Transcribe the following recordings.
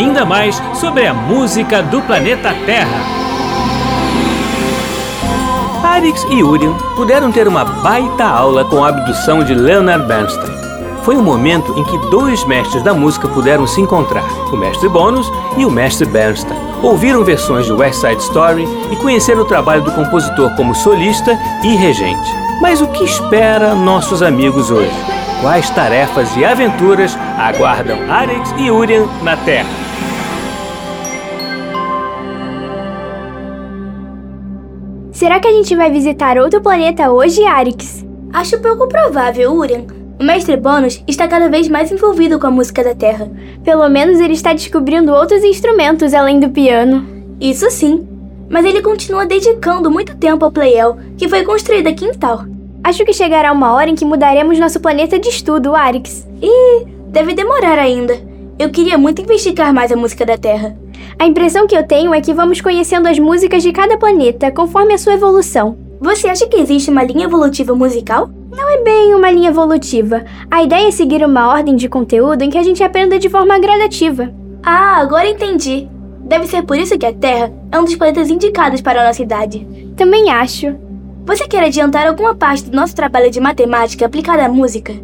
ainda mais sobre a música do planeta Terra. Arix e Urian puderam ter uma baita aula com a abdução de Leonard Bernstein. Foi um momento em que dois mestres da música puderam se encontrar, o mestre Bonus e o mestre Bernstein. Ouviram versões de West Side Story e conheceram o trabalho do compositor como solista e regente. Mas o que espera nossos amigos hoje? Quais tarefas e aventuras aguardam Arix e Urian na Terra? Será que a gente vai visitar outro planeta hoje, Arix? Acho pouco provável, Urian. O mestre Bônus está cada vez mais envolvido com a música da Terra. Pelo menos ele está descobrindo outros instrumentos além do piano. Isso sim. Mas ele continua dedicando muito tempo ao Playel, que foi construído aqui em Tal. Acho que chegará uma hora em que mudaremos nosso planeta de estudo, Arix. E deve demorar ainda. Eu queria muito investigar mais a música da Terra. A impressão que eu tenho é que vamos conhecendo as músicas de cada planeta conforme a sua evolução. Você acha que existe uma linha evolutiva musical? Não é bem uma linha evolutiva. A ideia é seguir uma ordem de conteúdo em que a gente aprenda de forma gradativa. Ah, agora entendi. Deve ser por isso que a Terra é um dos planetas indicados para a nossa idade. Também acho. Você quer adiantar alguma parte do nosso trabalho de matemática aplicada à música?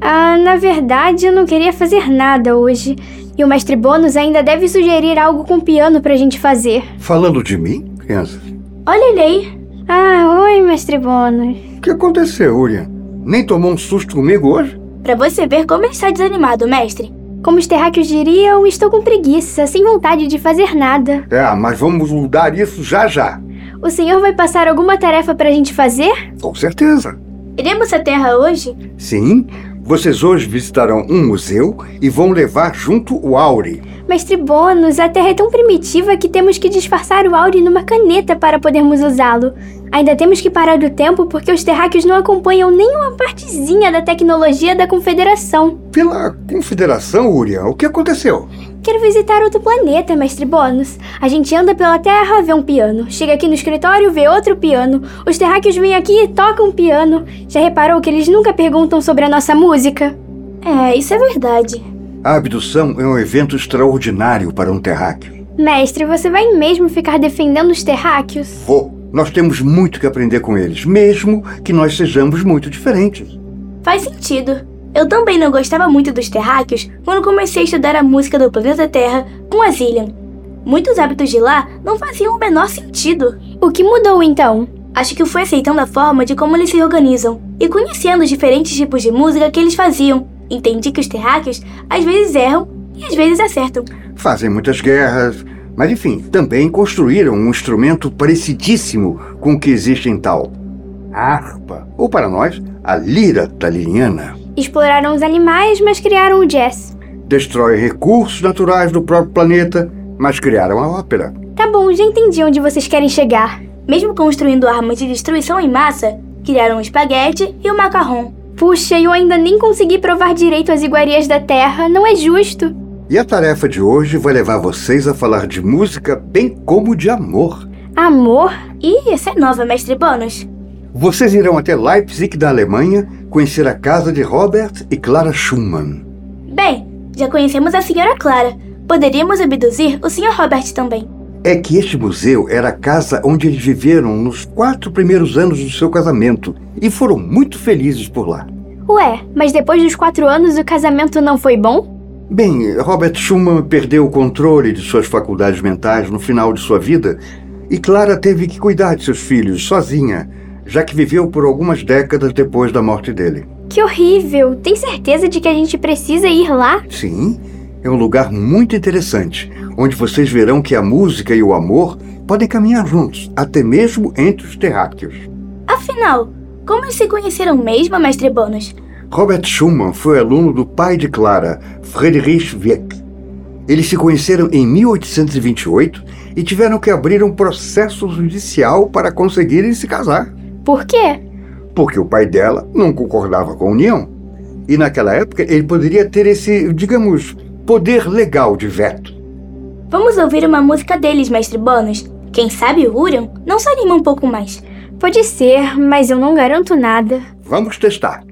Ah, na verdade, eu não queria fazer nada hoje. E o mestre Bônus ainda deve sugerir algo com piano pra gente fazer. Falando de mim, criança? Olha ele aí. Ah, oi, mestre Bônus. O que aconteceu, Urian? Nem tomou um susto comigo hoje? Pra você ver como ele está desanimado, mestre. Como os terráqueos diriam, estou com preguiça, sem vontade de fazer nada. É, mas vamos mudar isso já já. O senhor vai passar alguma tarefa pra gente fazer? Com certeza. Iremos à Terra hoje? Sim, vocês hoje visitarão um museu e vão levar junto o Auri. Mestre Bônus, a Terra é tão primitiva que temos que disfarçar o Auri numa caneta para podermos usá-lo. Ainda temos que parar o tempo porque os terráqueos não acompanham nenhuma partezinha da tecnologia da Confederação. Pela Confederação, Urian, o que aconteceu? Quero visitar outro planeta, mestre Bônus. A gente anda pela Terra, vê um piano. Chega aqui no escritório, vê outro piano. Os terráqueos vêm aqui e tocam piano. Já reparou que eles nunca perguntam sobre a nossa música? É, isso é verdade. A abdução é um evento extraordinário para um terráqueo. Mestre, você vai mesmo ficar defendendo os terráqueos? Vou. Nós temos muito que aprender com eles, mesmo que nós sejamos muito diferentes. Faz sentido. Eu também não gostava muito dos terráqueos quando comecei a estudar a música do planeta Terra com a Zillion. Muitos hábitos de lá não faziam o menor sentido. O que mudou então? Acho que eu fui aceitando a forma de como eles se organizam e conhecendo os diferentes tipos de música que eles faziam. Entendi que os terráqueos às vezes erram e às vezes acertam. Fazem muitas guerras, mas enfim, também construíram um instrumento parecidíssimo com o que existe em tal. A harpa, ou para nós, a lira taliniana. Exploraram os animais, mas criaram o jazz. Destrói recursos naturais do próprio planeta, mas criaram a ópera. Tá bom, já entendi onde vocês querem chegar. Mesmo construindo armas de destruição em massa, criaram o espaguete e o macarrão. Puxa, eu ainda nem consegui provar direito as iguarias da Terra, não é justo. E a tarefa de hoje vai levar vocês a falar de música bem como de amor. Amor? Ih, essa é nova, mestre Bônus. Vocês irão até Leipzig, da Alemanha, conhecer a casa de Robert e Clara Schumann. Bem, já conhecemos a senhora Clara. Poderíamos abduzir o senhor Robert também. É que este museu era a casa onde eles viveram nos quatro primeiros anos do seu casamento e foram muito felizes por lá. Ué, mas depois dos quatro anos o casamento não foi bom? Bem, Robert Schumann perdeu o controle de suas faculdades mentais no final de sua vida e Clara teve que cuidar de seus filhos sozinha, já que viveu por algumas décadas depois da morte dele. Que horrível! Tem certeza de que a gente precisa ir lá? Sim, é um lugar muito interessante, onde vocês verão que a música e o amor podem caminhar juntos, até mesmo entre os terráqueos. Afinal, como eles se conheceram mesmo, mestre Bônus? Robert Schumann foi aluno do pai de Clara, Friedrich Wieck. Eles se conheceram em 1828 e tiveram que abrir um processo judicial para conseguirem se casar. Por quê? Porque o pai dela não concordava com a união. E naquela época ele poderia ter esse, digamos, poder legal de veto. Vamos ouvir uma música deles, mestre Bônus. Quem sabe o não se anima um pouco mais. Pode ser, mas eu não garanto nada. Vamos testar.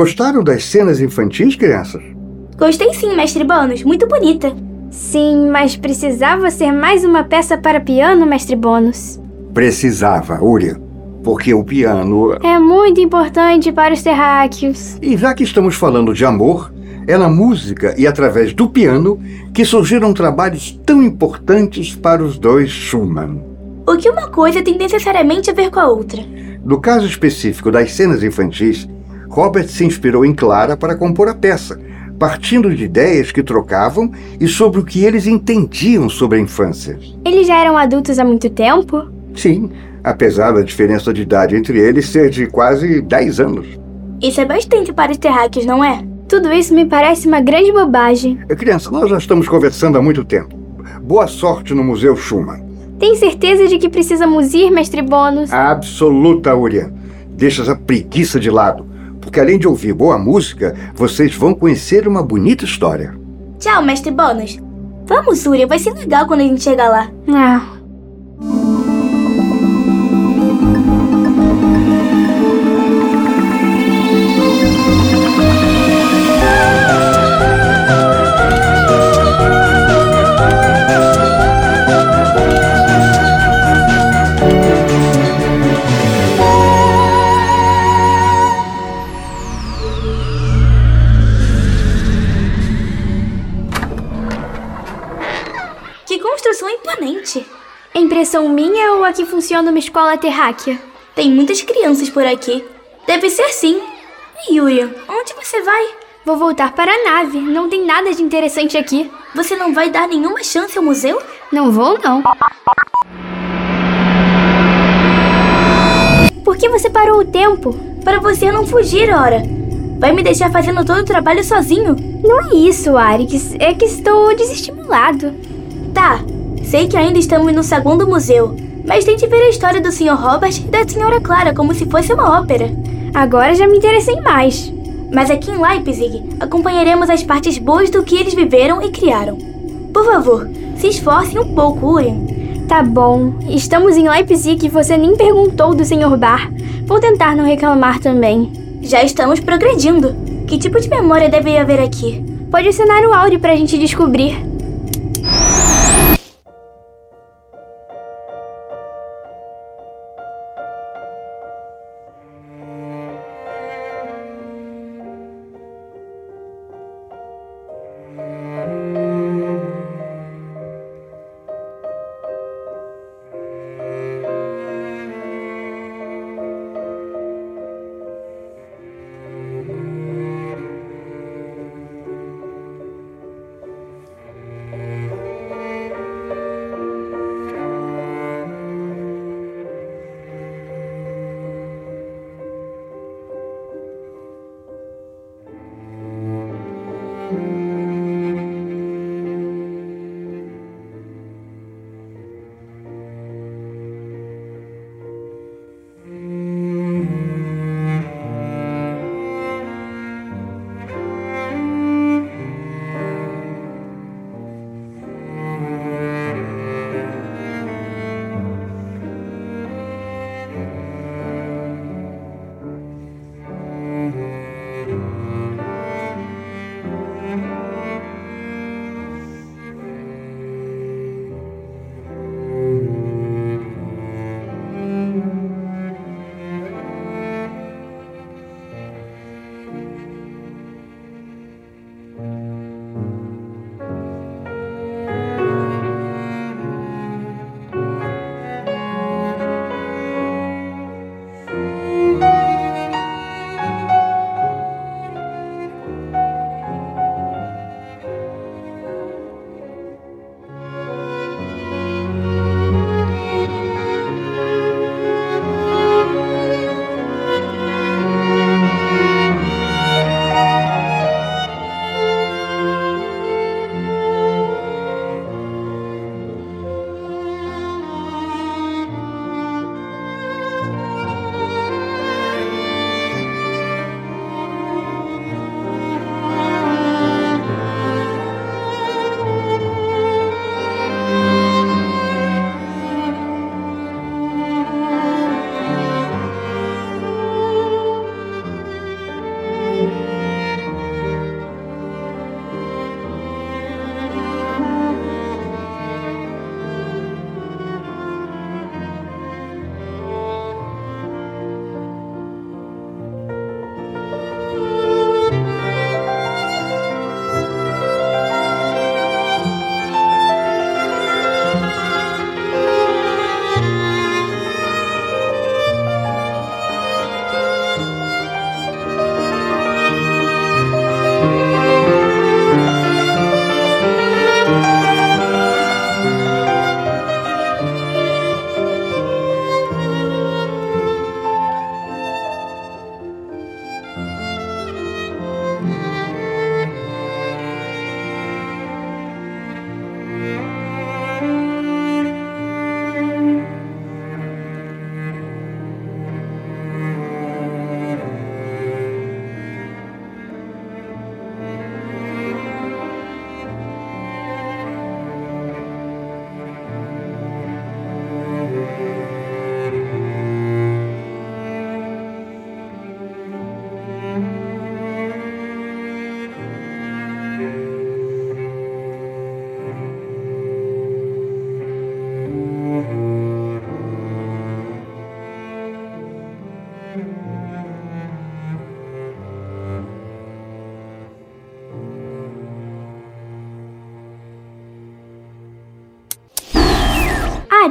Gostaram das cenas infantis, crianças? Gostei sim, mestre Bônus. Muito bonita. Sim, mas precisava ser mais uma peça para piano, mestre Bônus. Precisava, Urian. Porque o piano. É muito importante para os terráqueos. E já que estamos falando de amor, é na música e através do piano que surgiram trabalhos tão importantes para os dois Schumann. O que uma coisa tem necessariamente a ver com a outra? No caso específico das cenas infantis, Robert se inspirou em Clara para compor a peça, partindo de ideias que trocavam e sobre o que eles entendiam sobre a infância. Eles já eram adultos há muito tempo? Sim, apesar da diferença de idade entre eles ser de quase 10 anos. Isso é bastante para os terráqueos, não é? Tudo isso me parece uma grande bobagem. Criança, nós já estamos conversando há muito tempo. Boa sorte no Museu Schumann. Tem certeza de que precisamos ir, mestre Bônus? Absoluta, Urian. Deixa essa preguiça de lado, porque além de ouvir boa música, vocês vão conhecer uma bonita história. Tchau, mestre Bônus. Vamos, Urian, vai ser legal quando a gente chegar lá. Ah. Funciona uma escola terráquea? Tem muitas crianças por aqui. Deve ser sim. E Urian, onde você vai? Vou voltar para a nave. Não tem nada de interessante aqui. Você não vai dar nenhuma chance ao museu? Não vou, não. Por que você parou o tempo? Para você não fugir, ora. Vai me deixar fazendo todo o trabalho sozinho? Não é isso, Arix. É que estou desestimulado. Tá, sei que ainda estamos no segundo museu, mas tente ver a história do Sr. Robert e da Sra. Clara como se fosse uma ópera. Agora já me interessei mais. Mas aqui em Leipzig, acompanharemos as partes boas do que eles viveram e criaram. Por favor, se esforcem um pouco, Urian. Tá bom. Estamos em Leipzig e você nem perguntou do Sr. Bar. Vou tentar não reclamar também. Já estamos progredindo. Que tipo de memória deve haver aqui? Pode assinar o áudio pra gente descobrir.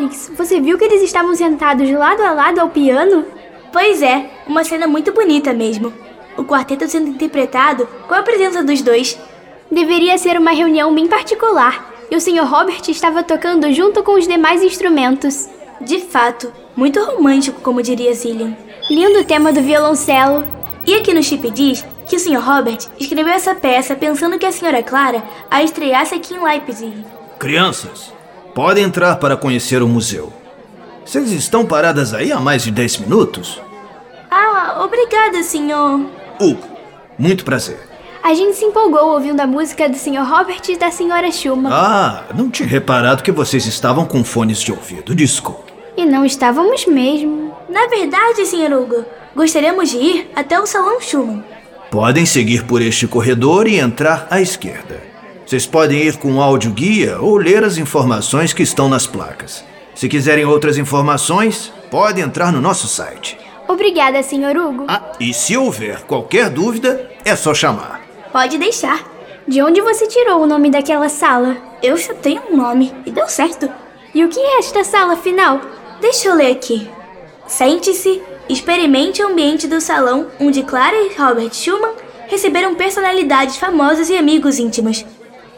Arix, você viu que eles estavam sentados lado a lado ao piano? Pois é, uma cena muito bonita mesmo. O quarteto sendo interpretado com a presença dos dois. Deveria ser uma reunião bem particular, e o Sr. Robert estava tocando junto com os demais instrumentos. De fato, muito romântico, como diria Zillian. Lindo tema do violoncelo. E aqui no chip diz que o Sr. Robert escreveu essa peça pensando que a Sra. Clara a estreasse aqui em Leipzig. Crianças, podem entrar para conhecer o museu. Vocês estão paradas aí há mais de 10 minutos? Ah, obrigada, senhor. Hugo, muito prazer. A gente se empolgou ouvindo a música do Sr. Robert e da Sra. Schumann. Ah, não tinha reparado que vocês estavam com fones de ouvido. Desculpe. E não estávamos mesmo. Na verdade, Sr. Hugo, gostaríamos de ir até o Salão Schumann. Podem seguir por este corredor e entrar à esquerda. Vocês podem ir com áudio guia ou ler as informações que estão nas placas. Se quiserem outras informações, podem entrar no nosso site. Obrigada, Sr. Hugo. Ah, e se houver qualquer dúvida, é só chamar. Pode deixar. De onde você tirou o nome daquela sala? Eu já tenho um nome e deu certo. E o que é esta sala, afinal? Deixa eu ler aqui. Sente-se, experimente o ambiente do salão onde Clara e Robert Schumann receberam personalidades famosas e amigos íntimos.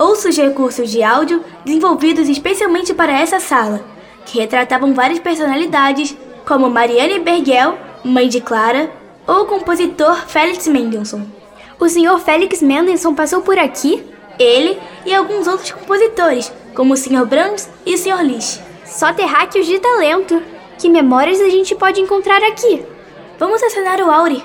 Ouça os recursos de áudio desenvolvidos especialmente para essa sala, que retratavam várias personalidades, como Marianne Bergel, mãe de Clara, ou o compositor Felix Mendelssohn. O Sr. Felix Mendelssohn passou por aqui? Ele e alguns outros compositores, como o Sr. Brahms e o Sr. Liszt. Só terráqueos de talento. Que memórias a gente pode encontrar aqui? Vamos acionar o Auri.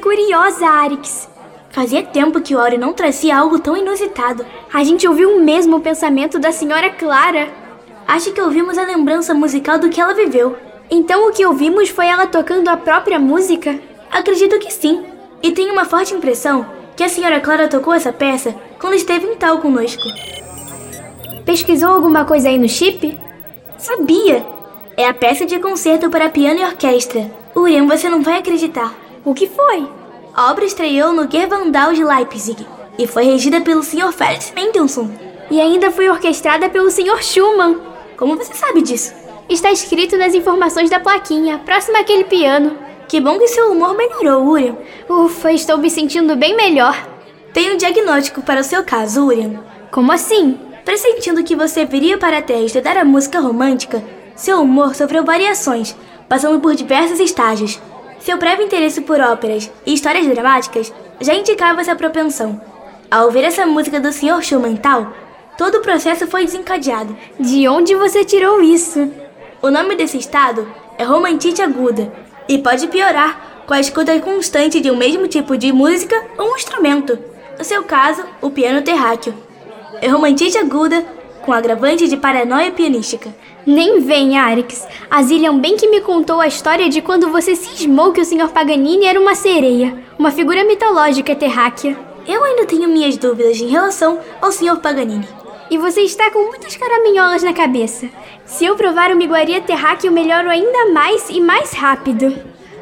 Curiosa, Arix! Fazia tempo que o Auri não trazia algo tão inusitado. A gente ouviu o mesmo pensamento da senhora Clara. Acho que ouvimos a lembrança musical do que ela viveu. Então o que ouvimos foi ela tocando a própria música? Acredito que sim. E tenho uma forte impressão que a senhora Clara tocou essa peça quando esteve em tal conosco. Pesquisou alguma coisa aí no chip? Sabia! É a peça de concerto para piano e orquestra. Urian, você não vai acreditar. O que foi? A obra estreou no Gerwandal de Leipzig e foi regida pelo Sr. Felix Mendelssohn. E ainda foi orquestrada pelo Sr. Schumann. Como você sabe disso? Está escrito nas informações da plaquinha, próximo àquele piano. Que bom que seu humor melhorou, Urian. Ufa, estou me sentindo bem melhor. Tenho um diagnóstico para o seu caso, Urian. Como assim? Pressentindo que você viria para a Terra estudar a música romântica, seu humor sofreu variações, passando por diversos estágios. Seu prévio interesse por óperas e histórias dramáticas já indicava essa propensão. Ao ouvir essa música do Sr. Schumann tal, todo o processo foi desencadeado. De onde você tirou isso? O nome desse estado é romantite aguda e pode piorar com a escuta constante de um mesmo tipo de música ou um instrumento. No seu caso, o piano terráqueo. É romantite aguda com agravante de paranoia pianística. Nem vem, Arix. A Zillian bem que me contou a história de quando você cismou que o Sr. Paganini era uma sereia, uma figura mitológica terráquea. Eu ainda tenho minhas dúvidas em relação ao Sr. Paganini. E você está com muitas caraminholas na cabeça. Se eu provar uma iguaria terráquea, eu melhoro ainda mais e mais rápido.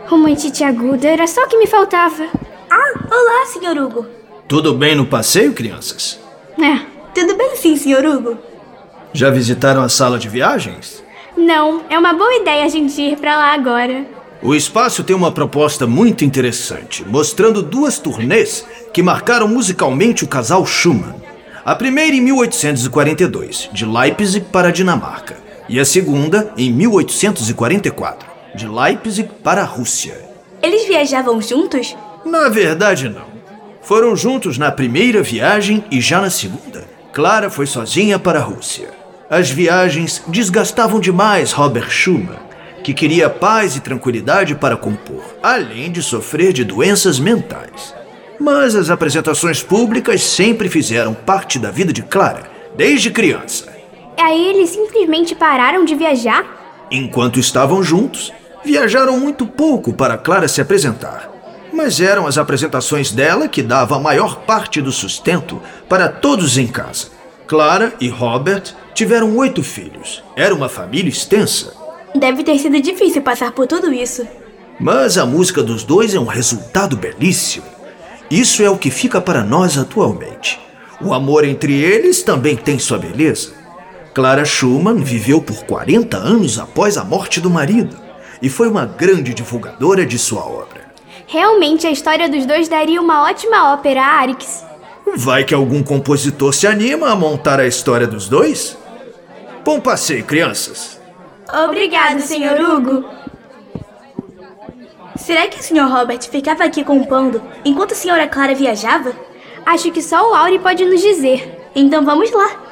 Romantite aguda era só o que me faltava. Ah, olá, Sr. Hugo. Tudo bem no passeio, crianças? É, Tudo bem sim, Sr. Hugo. Já visitaram a sala de viagens? não, é uma boa ideia a gente ir pra lá agora. O espaço tem uma proposta muito interessante, mostrando duas turnês que marcaram musicalmente o casal Schumann. A primeira em 1842, de Leipzig para a Dinamarca, e a segunda em 1844, de Leipzig para a Rússia. Eles viajavam juntos? Na verdade, não. Foram juntos na primeira viagem e já na segunda. Clara foi sozinha para a Rússia. As viagens desgastavam demais Robert Schumann, que queria paz e tranquilidade para compor, além de sofrer de doenças mentais. Mas as apresentações públicas sempre fizeram parte da vida de Clara, desde criança. Aí eles simplesmente pararam de viajar? Enquanto estavam juntos, viajaram muito pouco para Clara se apresentar. Mas eram as apresentações dela que davam a maior parte do sustento para todos em casa. Clara e Robert tiveram oito filhos. Era uma família extensa. Deve ter sido difícil passar por tudo isso. Mas a música dos dois é um resultado belíssimo. Isso é o que fica para nós atualmente. O amor entre eles também tem sua beleza. Clara Schumann viveu por 40 anos após a morte do marido e foi uma grande divulgadora de sua obra. Realmente a história dos dois daria uma ótima ópera, Arix. Vai que algum compositor se anima a montar a história dos dois? Bom passeio, crianças. Obrigado, Sr. Hugo. Será que o Sr. Robert ficava aqui compondo enquanto a Sra. Clara viajava? Acho que só o Auri pode nos dizer. Então vamos lá.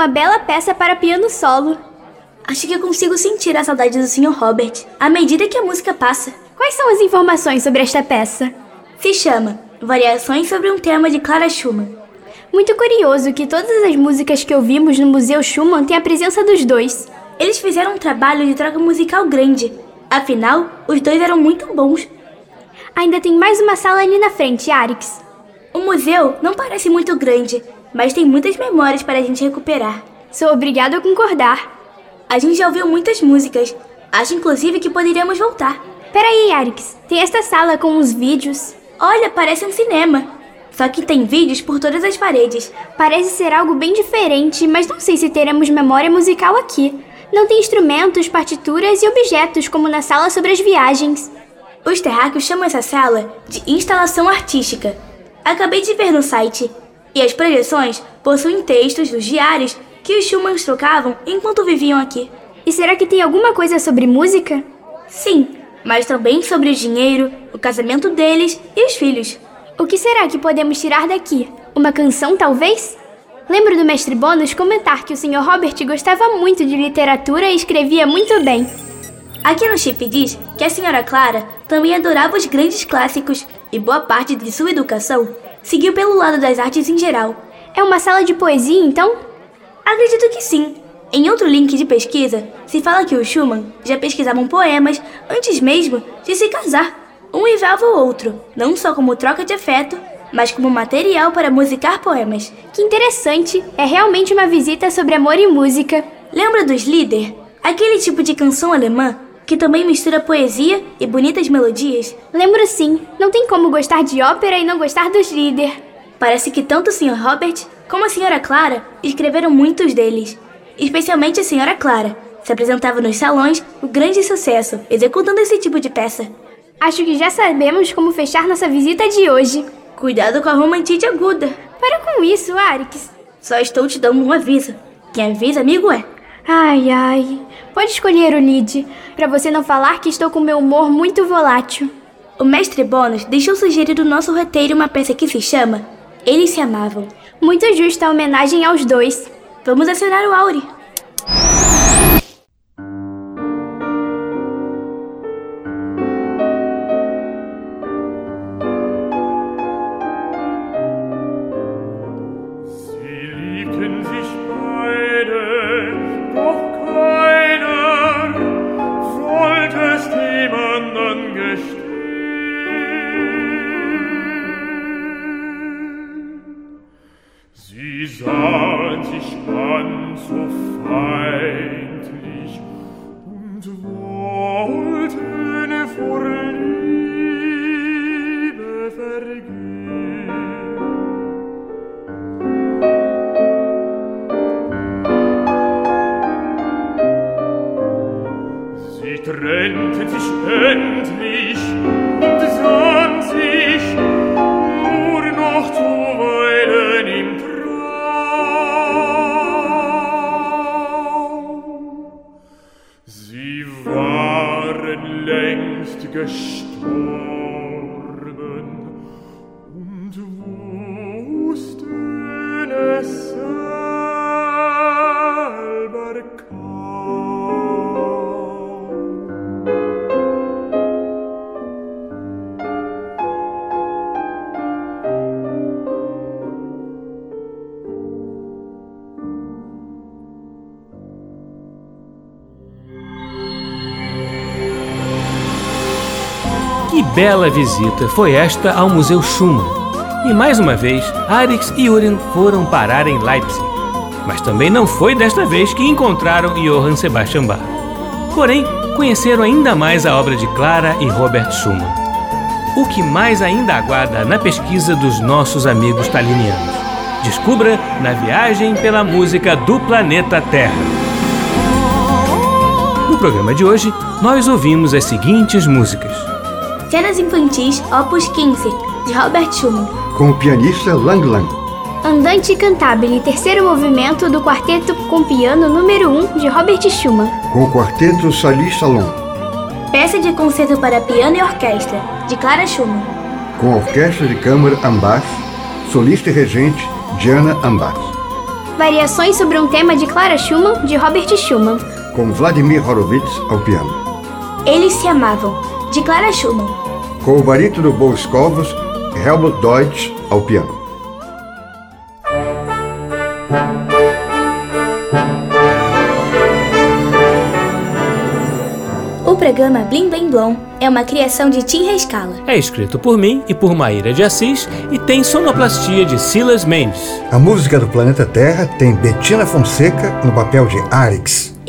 Uma bela peça para piano solo. Acho que consigo sentir a saudade do Sr. Robert à medida que a música passa. Quais são as informações sobre esta peça? Se chama Variações sobre um tema de Clara Schumann. Muito curioso que todas as músicas que ouvimos no Museu Schumann têm a presença dos dois. Eles fizeram um trabalho de troca musical grande. Afinal, os dois eram muito bons. Ainda tem mais uma sala ali na frente, Arix. O museu não parece muito grande, mas tem muitas memórias para a gente recuperar. Sou obrigado a concordar. A gente já ouviu muitas músicas. Acho inclusive que poderíamos voltar. Peraí, Arix. Tem esta sala com os vídeos. Olha, parece um cinema. Só que tem vídeos por todas as paredes. Parece ser algo bem diferente, mas não sei se teremos memória musical aqui. Não tem instrumentos, partituras e objetos como na sala sobre as viagens. Os terráqueos chamam essa sala de instalação artística. Acabei de ver no site. E as projeções possuem textos dos diários que os Schumanns trocavam enquanto viviam aqui. E será que tem alguma coisa sobre música? Sim, mas também sobre o dinheiro, o casamento deles e os filhos. O que será que podemos tirar daqui? Uma canção, talvez? Lembro do mestre Bônus comentar que o Sr. Robert gostava muito de literatura e escrevia muito bem. Aqui no chip diz que a senhora Clara também adorava os grandes clássicos e boa parte de sua educação seguiu pelo lado das artes em geral. É uma sala de poesia, então? Acredito que sim. Em outro link de pesquisa, se fala que os Schumann já pesquisavam poemas antes mesmo de se casar. Um enviava o outro, não só como troca de afeto, mas como material para musicar poemas. Que interessante! É realmente uma visita sobre amor e música. Lembra dos Lieder? Aquele tipo de canção alemã que também mistura poesia e bonitas melodias? Lembro sim. Não tem como gostar de ópera e não gostar dos Lieder. Parece que tanto o Sr. Robert como a Sra. Clara escreveram muitos deles. Especialmente a Sra. Clara. Se apresentava nos salões o grande sucesso, executando esse tipo de peça. Acho que já sabemos como fechar nossa visita de hoje. Cuidado com a romantite aguda. Para com isso, Arix. Só estou te dando um aviso. Quem avisa, amigo é. Ai, ai. Pode escolher o Lid, para você não falar que estou com meu humor muito volátil. O mestre Bônus deixou sugerir no nosso roteiro uma peça que se chama Eles se Amavam. Muito justa a homenagem aos dois. Vamos acionar o Auri. sah dich an so fein. Bela visita foi esta ao Museu Schumann. E mais uma vez, Arix e Uren foram parar em Leipzig. Mas também não foi desta vez que encontraram Johann Sebastian Bach. Porém, conheceram ainda mais a obra de Clara e Robert Schumann. O que mais ainda aguarda na pesquisa dos nossos amigos talinianos. Descubra na viagem pela música do planeta Terra. No programa de hoje, nós ouvimos as seguintes músicas. Cenas Infantis, Opus 15, de Robert Schumann. Com o pianista Lang Lang. Andante Cantabile, terceiro movimento do quarteto com piano número 1 de Robert Schumann. Com o quarteto Salis Salon. Peça de concerto para piano e orquestra, de Clara Schumann. Com a orquestra de câmara Ambas. Solista e regente Diana Ambas. Variações sobre um tema de Clara Schumann, de Robert Schumann. Com Vladimir Horowitz ao piano. Eles se amavam, de Clara Schumann. Com o barítono Boris Covos, Helmut Deutsch ao piano. O programa Blim Blim Blom é uma criação de Tim Rescala. É escrito por mim e por Maíra de Assis e tem sonoplastia de Silas Mendes. A música do planeta Terra tem Bettina Fonseca no papel de Arix.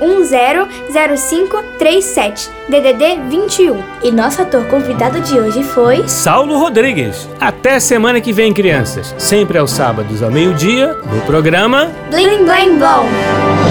997100537, DDD 21. E nosso ator convidado de hoje foi Saulo Rodrigues. Até semana que vem, crianças. Sempre aos sábados ao meio-dia, no programa Blim Blim Blom!